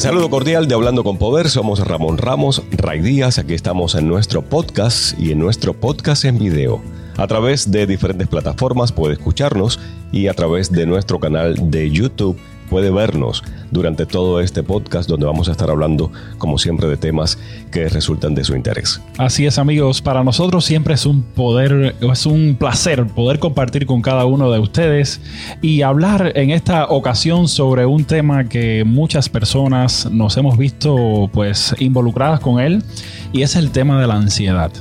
Saludo cordial de Hablando con Poder, somos Ramón Ramos, Ray Díaz, aquí estamos en nuestro podcast y en nuestro podcast en video. A través de diferentes plataformas puede escucharnos y a través de nuestro canal de YouTube puede vernos durante todo este podcast donde vamos a estar hablando, como siempre, de temas que resultan de su interés. Así es, amigos. Para nosotros siempre es un poder, es un placer poder compartir con cada uno de ustedes y hablar en esta ocasión sobre un tema que muchas personas nos hemos visto pues involucradas con él y es el tema de la ansiedad.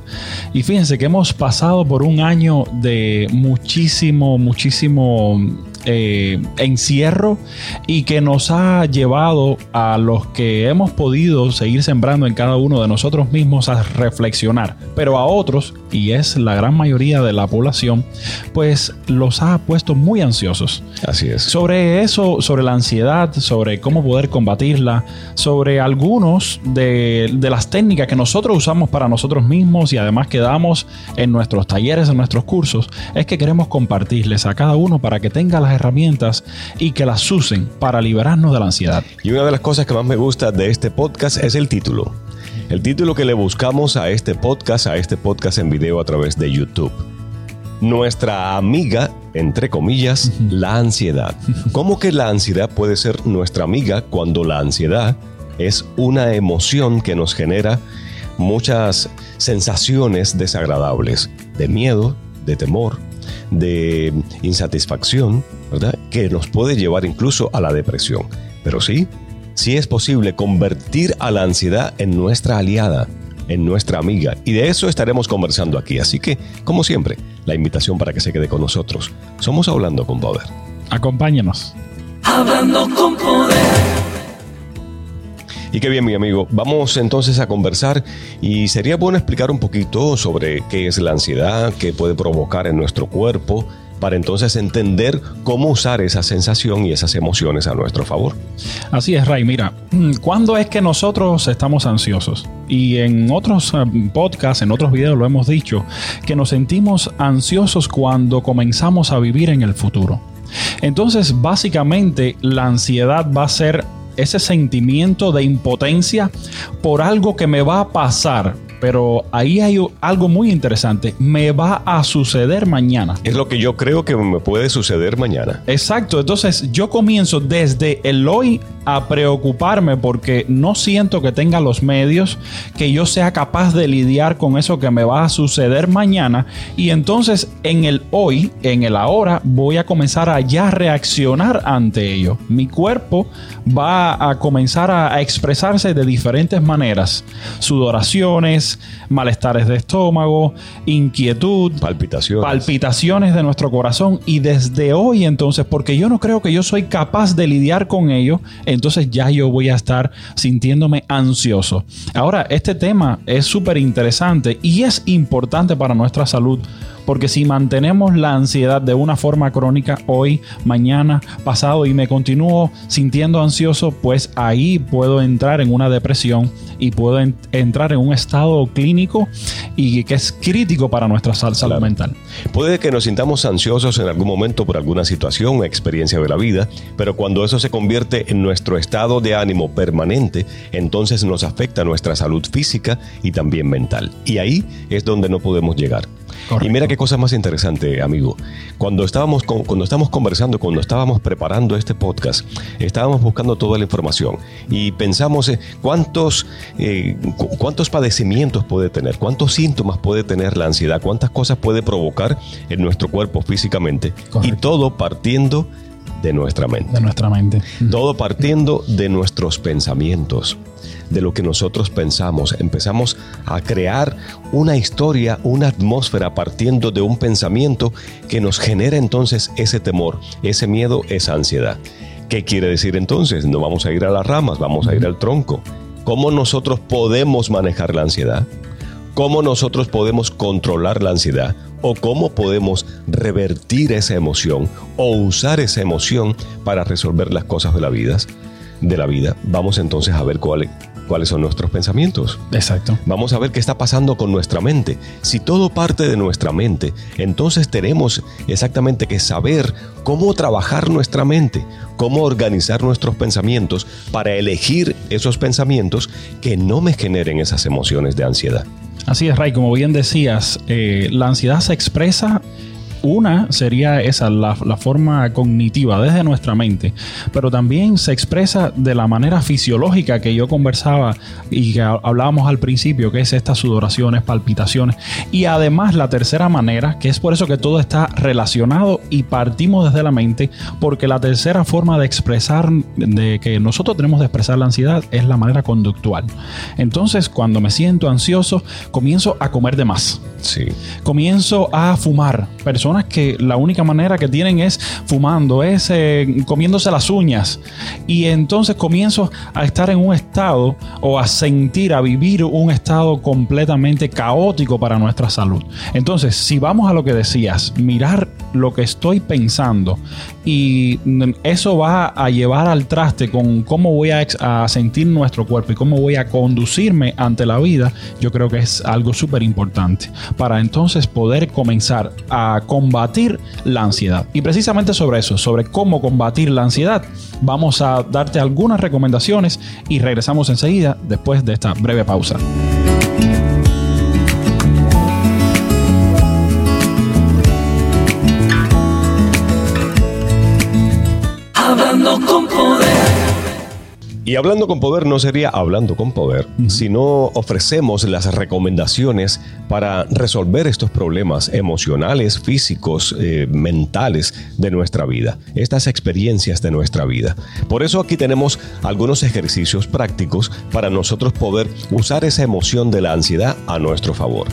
Y fíjense que hemos pasado por un año de muchísimo, muchísimo eh, encierro y que nos ha llevado a los que hemos podido seguir sembrando en cada uno de nosotros mismos a reflexionar, pero a otros, y es la gran mayoría de la población, pues los ha puesto muy ansiosos. Así es. Sobre eso, sobre la ansiedad, sobre cómo poder combatirla, sobre algunos de, de las técnicas que nosotros usamos para nosotros mismos y además que damos en nuestros talleres, en nuestros cursos, es que queremos compartirles a cada uno para que tenga la herramientas y que las usen para liberarnos de la ansiedad. Y una de las cosas que más me gusta de este podcast es el título. El título que le buscamos a este podcast, a este podcast en video a través de YouTube. Nuestra amiga, entre comillas, la ansiedad. ¿Cómo que la ansiedad puede ser nuestra amiga cuando la ansiedad es una emoción que nos genera muchas sensaciones desagradables, de miedo, de temor, de insatisfacción, ¿verdad? Que nos puede llevar incluso a la depresión. Pero sí, sí es posible convertir a la ansiedad en nuestra aliada, en nuestra amiga. Y de eso estaremos conversando aquí. Así que, como siempre, la invitación para que se quede con nosotros. Somos Hablando con Poder. Acompáñenos. Hablando con Poder. Y qué bien, mi amigo. Vamos entonces a conversar y sería bueno explicar un poquito sobre qué es la ansiedad, qué puede provocar en nuestro cuerpo, para entonces entender cómo usar esa sensación y esas emociones a nuestro favor. Así es, Ray. Mira, ¿cuándo es que nosotros estamos ansiosos? Y en otros eh, podcasts, en otros videos lo hemos dicho, que nos sentimos ansiosos cuando comenzamos a vivir en el futuro. Entonces, básicamente, la ansiedad va a ser ese sentimiento de impotencia por algo que me va a pasar pero ahí hay algo muy interesante. Me va a suceder mañana. Es lo que yo creo que me puede suceder mañana. Exacto. Entonces yo comienzo desde el hoy a preocuparme porque no siento que tenga los medios, que yo sea capaz de lidiar con eso que me va a suceder mañana. Y entonces en el hoy, en el ahora, voy a comenzar a ya reaccionar ante ello. Mi cuerpo va a comenzar a expresarse de diferentes maneras. Sudoraciones, malestares de estómago, inquietud, palpitaciones. palpitaciones de nuestro corazón. Y desde hoy entonces, porque yo no creo que yo soy capaz de lidiar con ello, entonces ya yo voy a estar sintiéndome ansioso. Ahora, este tema es súper interesante y es importante para nuestra salud porque si mantenemos la ansiedad de una forma crónica hoy, mañana, pasado y me continúo sintiendo ansioso, pues ahí puedo entrar en una depresión y puedo entrar en un estado clínico y que es crítico para nuestra salud mental. Puede que nos sintamos ansiosos en algún momento por alguna situación o experiencia de la vida, pero cuando eso se convierte en nuestro estado de ánimo permanente, entonces nos afecta nuestra salud física y también mental. Y ahí es donde no podemos llegar. Y mira qué cosa más interesante, amigo. Cuando estábamos, cuando estábamos conversando, cuando estábamos preparando este podcast, estábamos buscando toda la información y pensamos cuántos, eh, cuántos padecimientos puede tener, cuántos síntomas puede tener la ansiedad, cuántas cosas puede provocar en nuestro cuerpo físicamente. Y todo partiendo de nuestra mente. De nuestra mente. Todo partiendo de nuestros pensamientos de lo que nosotros pensamos. Empezamos a crear una historia, una atmósfera partiendo de un pensamiento que nos genera entonces ese temor, ese miedo, esa ansiedad. ¿Qué quiere decir entonces? No vamos a ir a las ramas, vamos a ir al tronco. ¿Cómo nosotros podemos manejar la ansiedad? ¿Cómo nosotros podemos controlar la ansiedad? ¿O cómo podemos revertir esa emoción o usar esa emoción para resolver las cosas de la vida? De la vida. Vamos entonces a ver cuál, cuáles son nuestros pensamientos. Exacto. Vamos a ver qué está pasando con nuestra mente. Si todo parte de nuestra mente, entonces tenemos exactamente que saber cómo trabajar nuestra mente, cómo organizar nuestros pensamientos para elegir esos pensamientos que no me generen esas emociones de ansiedad. Así es, Ray, como bien decías, eh, la ansiedad se expresa una sería esa, la, forma cognitiva desde nuestra mente, pero también se expresa de la manera fisiológica que yo conversaba y que hablábamos al principio, que es estas sudoraciones, palpitaciones. Y además la tercera manera, que es por eso que todo está relacionado y partimos desde la mente, porque la tercera forma de expresar, de que nosotros tenemos de expresar la ansiedad, es la manera conductual. Entonces, cuando me siento ansioso, comienzo a comer de más. Sí. Comienzo a fumar. Personas que la única manera que tienen es fumando, es eh, comiéndose las uñas. Y entonces comienzo a estar en un estado o a sentir, a vivir un estado completamente caótico para nuestra salud. Entonces, si vamos a lo que decías, mirar lo que estoy pensando y eso va a llevar al traste con cómo voy a, sentir nuestro cuerpo y cómo voy a conducirme ante la vida, yo creo que es algo súper importante para entonces poder comenzar a combatir la ansiedad. Y precisamente sobre eso, sobre cómo combatir la ansiedad, vamos a darte algunas recomendaciones y regresamos enseguida después de esta breve pausa. Hablando con y hablando con poder no sería hablando con poder, sino ofrecemos las recomendaciones para resolver estos problemas emocionales, físicos, eh, mentales de nuestra vida, estas experiencias de nuestra vida. Por eso aquí tenemos algunos ejercicios prácticos para nosotros poder usar esa emoción de la ansiedad a nuestro favor.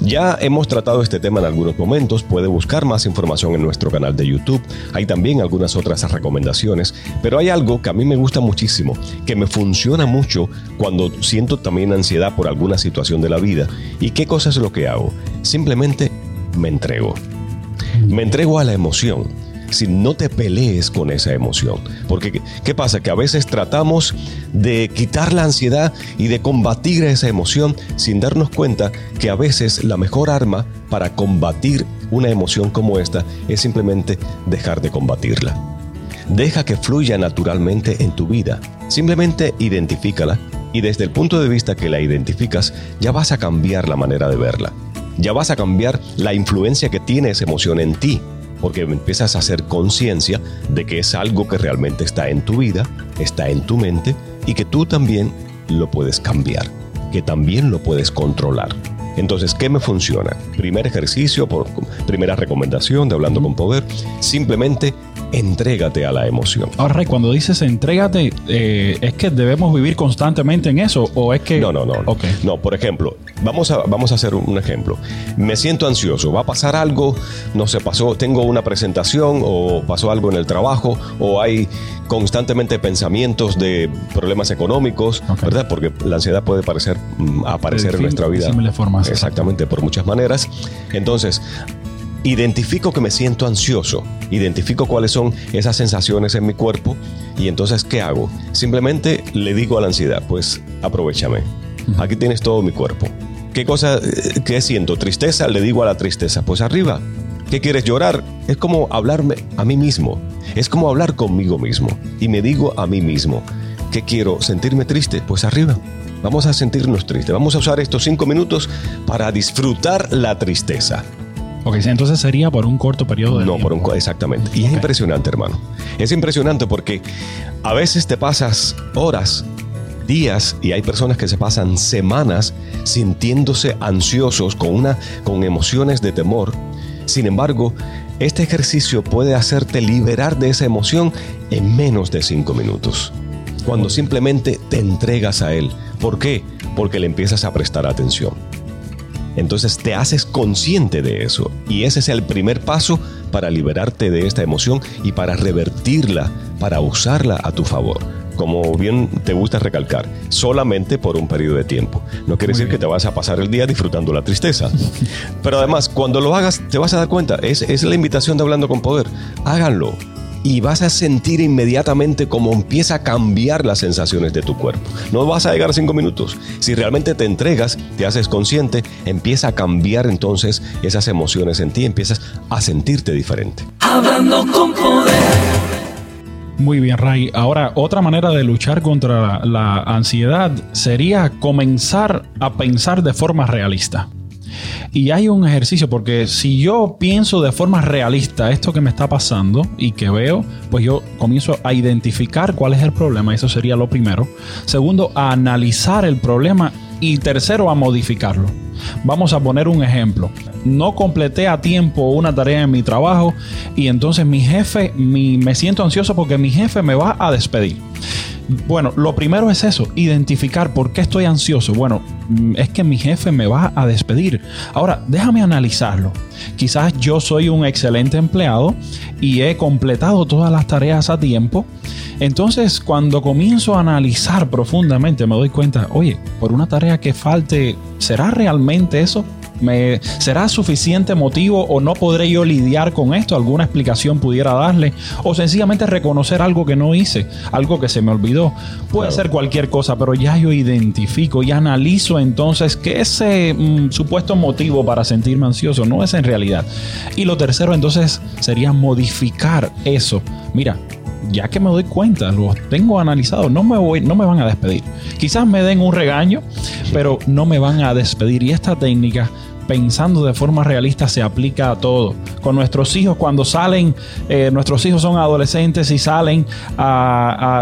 Ya hemos tratado este tema en algunos momentos, puede buscar más información en nuestro canal de YouTube, hay también algunas otras recomendaciones, pero hay algo que a mí me gusta muchísimo, que me funciona mucho cuando siento también ansiedad por alguna situación de la vida. ¿Y qué cosa es lo que hago? Simplemente me entrego. Me entrego a la emoción si no te pelees con esa emoción. Porque, ¿qué pasa? Que a veces tratamos de quitar la ansiedad y de combatir esa emoción sin darnos cuenta que a veces la mejor arma para combatir una emoción como esta es simplemente dejar de combatirla. Deja que fluya naturalmente en tu vida. Simplemente identifícala y desde el punto de vista que la identificas ya vas a cambiar la manera de verla. Ya vas a cambiar la influencia que tiene esa emoción en ti porque empiezas a hacer conciencia de que es algo que realmente está en tu vida, está en tu mente y que tú también lo puedes cambiar, que también lo puedes controlar. Entonces, ¿qué me funciona? Primer ejercicio, por, primera recomendación de Hablando con Poder, simplemente entrégate a la emoción. Ahora, cuando dices entrégate, eh, ¿es que debemos vivir constantemente en eso o es que... No, no, no. No, por ejemplo, vamos a, vamos a hacer un ejemplo. Me siento ansioso, va a pasar algo, no sé, pasó, tengo una presentación o pasó algo en el trabajo o hay constantemente pensamientos de problemas económicos, ¿verdad? Porque la ansiedad puede parecer, mm, aparecer en nuestra vida. Formas, exactamente, por muchas maneras. Entonces, identifico que me siento ansioso, identifico cuáles son esas sensaciones en mi cuerpo y entonces ¿qué hago? Simplemente le digo a la ansiedad, pues aprovechame, aquí tienes todo mi cuerpo. ¿Qué cosa, eh, qué siento? Tristeza, le digo a la tristeza, pues arriba. ¿Qué quieres llorar? Es como hablarme a mí mismo, es como hablar conmigo mismo y me digo a mí mismo, ¿qué quiero? ¿Sentirme triste? Pues arriba. Vamos a sentirnos tristes. Vamos a usar estos cinco minutos para disfrutar la tristeza. Ok, entonces sería por un corto periodo de no, por un exactamente. Y es impresionante, hermano. Es impresionante porque a veces te pasas horas, días y hay personas que se pasan semanas sintiéndose ansiosos con una con emociones de temor. Sin embargo, este ejercicio puede hacerte liberar de esa emoción en menos de cinco minutos. Cuando simplemente te entregas a él. ¿Por qué? Porque le empiezas a prestar atención. Entonces te haces consciente de eso y ese es el primer paso para liberarte de esta emoción y para revertirla, para usarla a tu favor. Como bien te gusta recalcar, solamente por un periodo de tiempo. No quiere decir que te vas a pasar el día disfrutando la tristeza. Pero además, cuando lo hagas, te vas a dar cuenta, es, es la invitación de Hablando con Poder. Háganlo y vas a sentir inmediatamente cómo empieza a cambiar las sensaciones de tu cuerpo. No vas a llegar a cinco minutos. Si realmente te entregas, te haces consciente, empieza a cambiar entonces esas emociones en ti, empiezas a sentirte diferente. Hablando con poder. Muy bien, Ray. Ahora, otra manera de luchar contra la ansiedad sería comenzar a pensar de forma realista. Y hay un ejercicio, porque si yo pienso de forma realista esto que me está pasando y que veo, pues yo comienzo a identificar cuál es el problema, eso sería lo primero. Segundo, a analizar el problema y tercero, a modificarlo. Vamos a poner un ejemplo. No completé a tiempo una tarea en mi trabajo y entonces mi jefe, me siento ansioso porque mi jefe me va a despedir. Bueno, lo primero es eso, identificar por qué estoy ansioso. Bueno, es que mi jefe me va a despedir. Ahora, déjame analizarlo. Quizás yo soy un excelente empleado y he completado todas las tareas a tiempo. Entonces, cuando comienzo a analizar profundamente, me doy cuenta, oye, por una tarea que falte, ¿será realmente eso? ¿Me, ¿Será suficiente motivo o no podré yo lidiar con esto? ¿Alguna explicación pudiera darle? O sencillamente reconocer algo que no hice, algo que se me olvidó. Puede ser cualquier cosa, pero ya yo identifico y analizo entonces que ese mm, supuesto motivo para sentirme ansioso no es en realidad. Y lo tercero entonces sería modificar eso. Mira, ya que me doy cuenta, lo tengo analizado, no me voy, no me van a despedir. Quizás me den un regaño, pero no me van a despedir. Y esta técnica pensando de forma realista se aplica a todo. Con nuestros hijos, cuando salen, eh, nuestros hijos son adolescentes y salen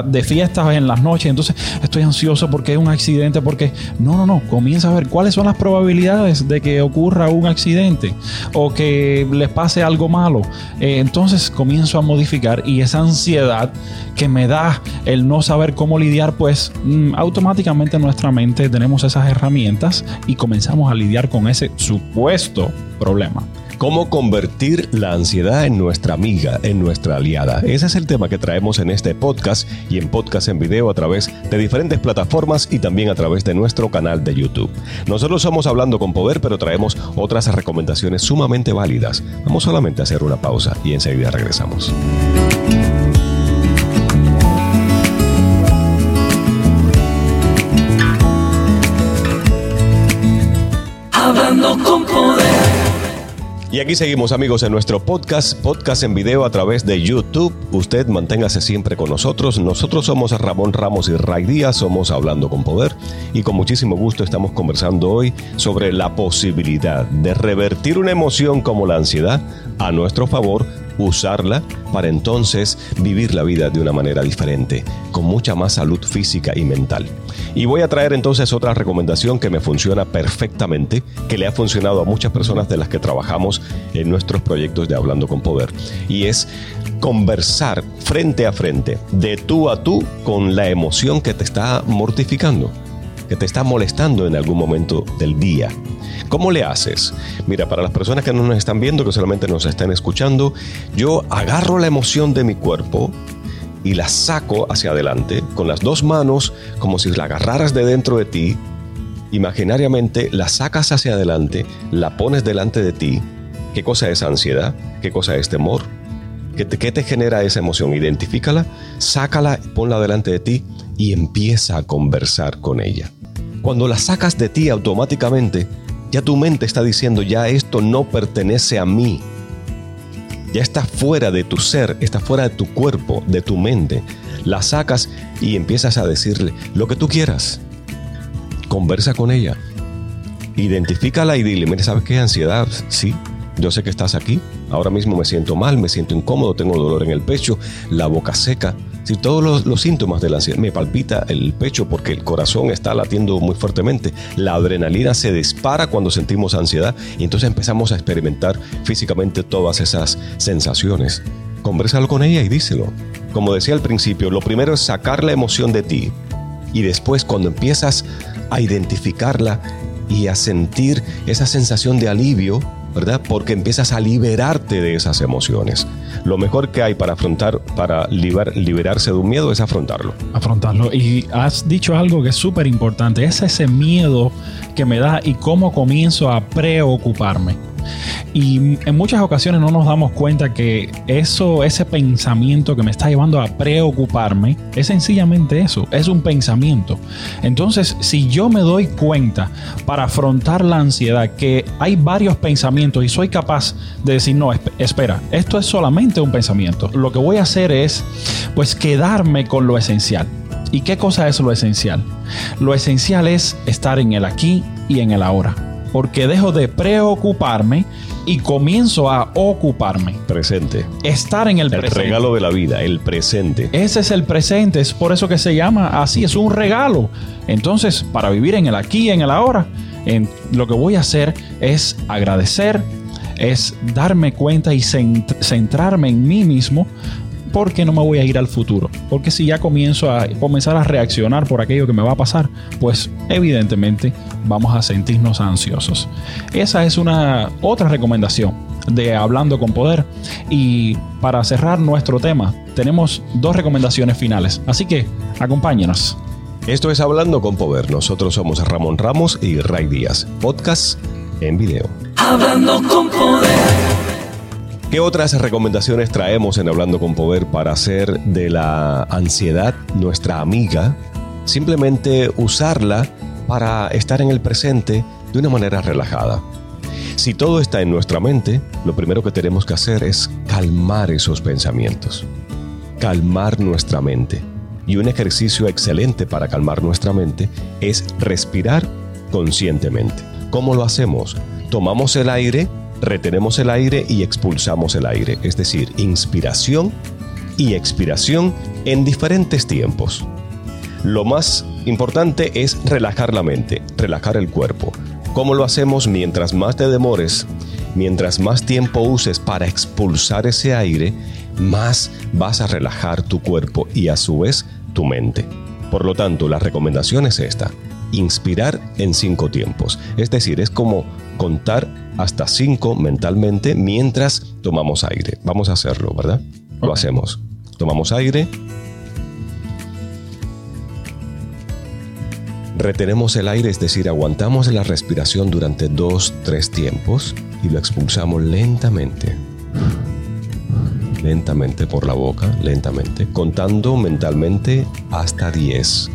de fiestas en las noches, entonces estoy ansioso porque hay un accidente, porque no, no, no, comienza a ver cuáles son las probabilidades de que ocurra un accidente o que les pase algo malo. Eh, entonces comienzo a modificar y esa ansiedad que me da el no saber cómo lidiar, pues mm, automáticamente en nuestra mente tenemos esas herramientas y comenzamos a lidiar con ese supuesto problema. ¿Cómo convertir la ansiedad en nuestra amiga, en nuestra aliada? Ese es el tema que traemos en este podcast y en podcast en video a través de diferentes plataformas y también a través de nuestro canal de YouTube. Nosotros somos Hablando con Poder, pero traemos otras recomendaciones sumamente válidas. Vamos solamente a hacer una pausa y enseguida regresamos. Con poder. Y aquí seguimos amigos en nuestro podcast, podcast en video a través de YouTube. Usted manténgase siempre con nosotros. Nosotros somos Ramón Ramos y Ray Díaz, somos Hablando con Poder y con muchísimo gusto estamos conversando hoy sobre la posibilidad de revertir una emoción como la ansiedad a nuestro favor usarla para entonces vivir la vida de una manera diferente, con mucha más salud física y mental. Y voy a traer entonces otra recomendación que me funciona perfectamente, que le ha funcionado a muchas personas de las que trabajamos en nuestros proyectos de Hablando con Poder, y es conversar frente a frente, de tú a tú, con la emoción que te está mortificando, que te está molestando en algún momento del día. ¿Cómo le haces? Mira, para las personas que no nos están viendo, que solamente nos están escuchando, yo agarro la emoción de mi cuerpo y la saco hacia adelante con las dos manos como si la agarraras de dentro de ti. Imaginariamente la sacas hacia adelante, la pones delante de ti. ¿Qué cosa es ansiedad? ¿Qué cosa es temor? ¿Qué te, qué te genera esa emoción? Identifícala, sácala, ponla delante de ti y empieza a conversar con ella. Cuando la sacas de ti automáticamente, ya tu mente está diciendo, ya esto no pertenece a mí. Ya está fuera de tu ser, está fuera de tu cuerpo, de tu mente. La sacas y empiezas a decirle lo que tú quieras. Conversa con ella. Identifícala y dile, mira, ¿sabes qué? Ansiedad, sí. Yo sé que estás aquí. Ahora mismo me siento mal, me siento incómodo, tengo dolor en el pecho, la boca seca. Si todos los, síntomas de la ansiedad, me palpita el pecho porque el corazón está latiendo muy fuertemente, la adrenalina se dispara cuando sentimos ansiedad y entonces empezamos a experimentar físicamente todas esas sensaciones. Conversalo con ella y díselo. Como decía al principio, lo primero es sacar la emoción de ti y después cuando empiezas a identificarla y a sentir esa sensación de alivio, ¿verdad? Porque empiezas a liberarte de esas emociones. Lo mejor que hay para afrontar, para liberarse de un miedo es afrontarlo. Afrontarlo. Y has dicho algo que es súper importante, es ese miedo que me da y cómo comienzo a preocuparme. Y en muchas ocasiones no nos damos cuenta que eso, ese pensamiento que me está llevando a preocuparme, es sencillamente eso, es un pensamiento. Entonces, si yo me doy cuenta para afrontar la ansiedad que hay varios pensamientos y soy capaz de decir, no, espera, esto es solamente un pensamiento. Lo que voy a hacer es, pues, quedarme con lo esencial. ¿Y qué cosa es lo esencial? Lo esencial es estar en el aquí y en el ahora porque dejo de preocuparme y comienzo a ocuparme. Presente. Estar en el, el regalo de la vida, el presente. Ese es el presente, es por eso que se llama así, es un regalo. Entonces, para vivir en el aquí y en el ahora, en, lo que voy a hacer es agradecer, es darme cuenta y centrarme en mí mismo porque no me voy a ir al futuro. Porque si ya comienzo a comenzar a reaccionar por aquello que me va a pasar, pues evidentemente vamos a sentirnos ansiosos. Esa es una otra recomendación de Hablando con Poder. Y para cerrar nuestro tema, tenemos dos recomendaciones finales. Así que acompáñenos. Esto es Hablando con Poder. Nosotros somos Ramón Ramos y Ray Díaz. Podcast en video. Hablando con Poder. ¿Qué otras recomendaciones traemos en Hablando con Poder para hacer de la ansiedad nuestra amiga? Simplemente usarla para estar en el presente de una manera relajada. Si todo está en nuestra mente, lo primero que tenemos que hacer es calmar esos pensamientos, calmar nuestra mente. Y un ejercicio excelente para calmar nuestra mente es respirar conscientemente. ¿Cómo lo hacemos? Tomamos el aire retenemos el aire y expulsamos el aire, es decir, inspiración y expiración en diferentes tiempos. Lo más importante es relajar la mente, relajar el cuerpo. ¿Cómo lo hacemos? Mientras más te demores, mientras más tiempo uses para expulsar ese aire, más vas a relajar tu cuerpo y a su vez tu mente. Por lo tanto, la recomendación es esta, inspirar en cinco tiempos. Es decir, es como contar hasta 5 mentalmente mientras tomamos aire. Vamos a hacerlo, ¿verdad? Lo hacemos. Tomamos aire. Retenemos el aire, es decir, aguantamos la respiración durante 2, 3 tiempos y lo expulsamos lentamente. Lentamente por la boca, lentamente, contando mentalmente hasta 10.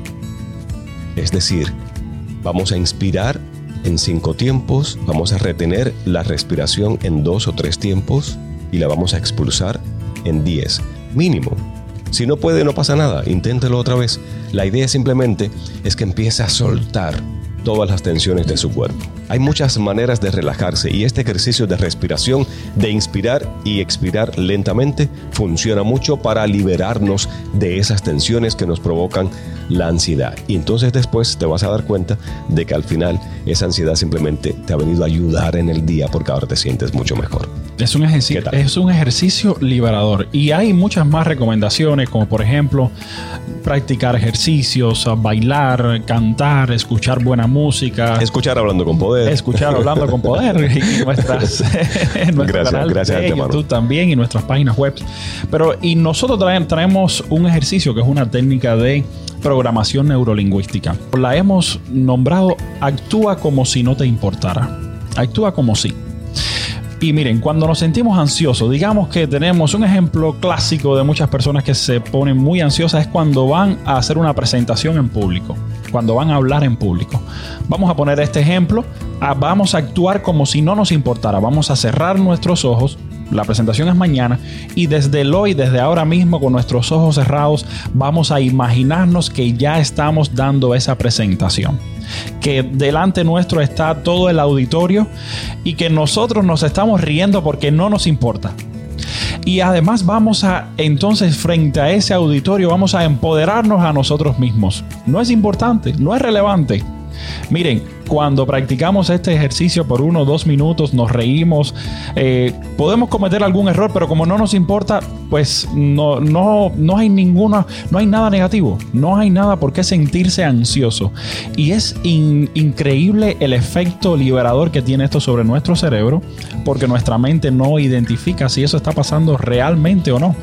Es decir, vamos a inspirar en cinco tiempos, vamos a retener la respiración en dos o tres tiempos y la vamos a expulsar en diez, mínimo. Si no puede, no pasa nada, inténtelo otra vez. La idea simplemente es que empiece a soltar todas las tensiones de su cuerpo. Hay muchas maneras de relajarse y este ejercicio de respiración, de inspirar y expirar lentamente, funciona mucho para liberarnos de esas tensiones que nos provocan la ansiedad. Y entonces después te vas a dar cuenta de que al final esa ansiedad simplemente te ha venido a ayudar en el día porque ahora te sientes mucho mejor. Es un, ejercicio, es un ejercicio liberador y hay muchas más recomendaciones como por ejemplo practicar ejercicios, bailar, cantar, escuchar buena música. Escuchar hablando con poder. Escuchar hablando con poder y nuestras, en nuestro gracias, canal gracias de YouTube también y nuestras páginas web. Pero y nosotros traemos un ejercicio que es una técnica de programación neurolingüística. La hemos nombrado Actúa como si no te importara. Actúa como si. Y miren, cuando nos sentimos ansiosos, digamos que tenemos un ejemplo clásico de muchas personas que se ponen muy ansiosas es cuando van a hacer una presentación en público, cuando van a hablar en público. Vamos a poner este ejemplo, ah, vamos a actuar como si no nos importara, vamos a cerrar nuestros ojos, la presentación es mañana y desde hoy, desde ahora mismo, con nuestros ojos cerrados, vamos a imaginarnos que ya estamos dando esa presentación. Que delante nuestro está todo el auditorio y que nosotros nos estamos riendo porque no nos importa. Y además vamos a, entonces frente a ese auditorio, vamos a empoderarnos a nosotros mismos. No es importante, no es relevante. Miren, cuando practicamos este ejercicio por uno o dos minutos, nos reímos, eh, podemos cometer algún error, pero como no nos importa, pues no, no, no hay ninguna, no hay nada negativo, no hay nada por qué sentirse ansioso. Y es increíble el efecto liberador que tiene esto sobre nuestro cerebro, porque nuestra mente no identifica si eso está pasando realmente o no.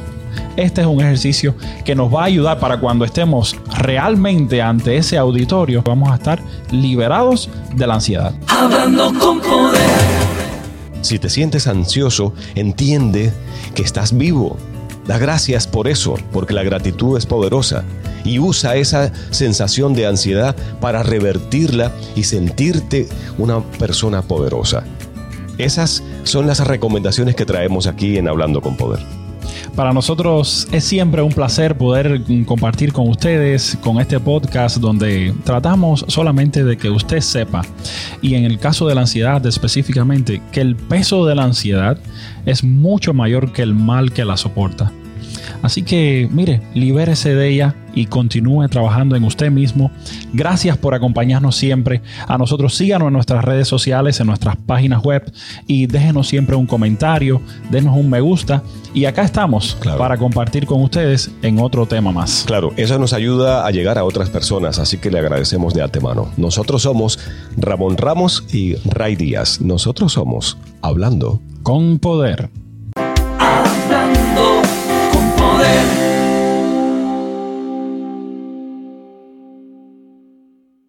Este es un ejercicio que nos va a ayudar para cuando estemos realmente ante ese auditorio, vamos a estar liberados de la ansiedad. Hablando con poder. Si te sientes ansioso, entiende que estás vivo. Da gracias por eso, porque la gratitud es poderosa. Y usa esa sensación de ansiedad para revertirla y sentirte una persona poderosa. Esas son las recomendaciones que traemos aquí en Hablando con Poder. Para nosotros es siempre un placer poder compartir con ustedes con este podcast donde tratamos solamente de que usted sepa y en el caso de la ansiedad específicamente que el peso de la ansiedad es mucho mayor que el mal que la soporta. Así que, mire, libérese de ella y continúe trabajando en usted mismo. Gracias por acompañarnos siempre. A nosotros síganos en nuestras redes sociales, en nuestras páginas web y déjenos siempre un comentario, denos un me gusta. Y acá estamos para compartir con ustedes en otro tema más. Claro, eso nos ayuda a llegar a otras personas, así que le agradecemos de antemano. Nosotros somos Ramón Ramos y Ray Díaz. Nosotros somos Hablando con Poder. Hablando con Poder.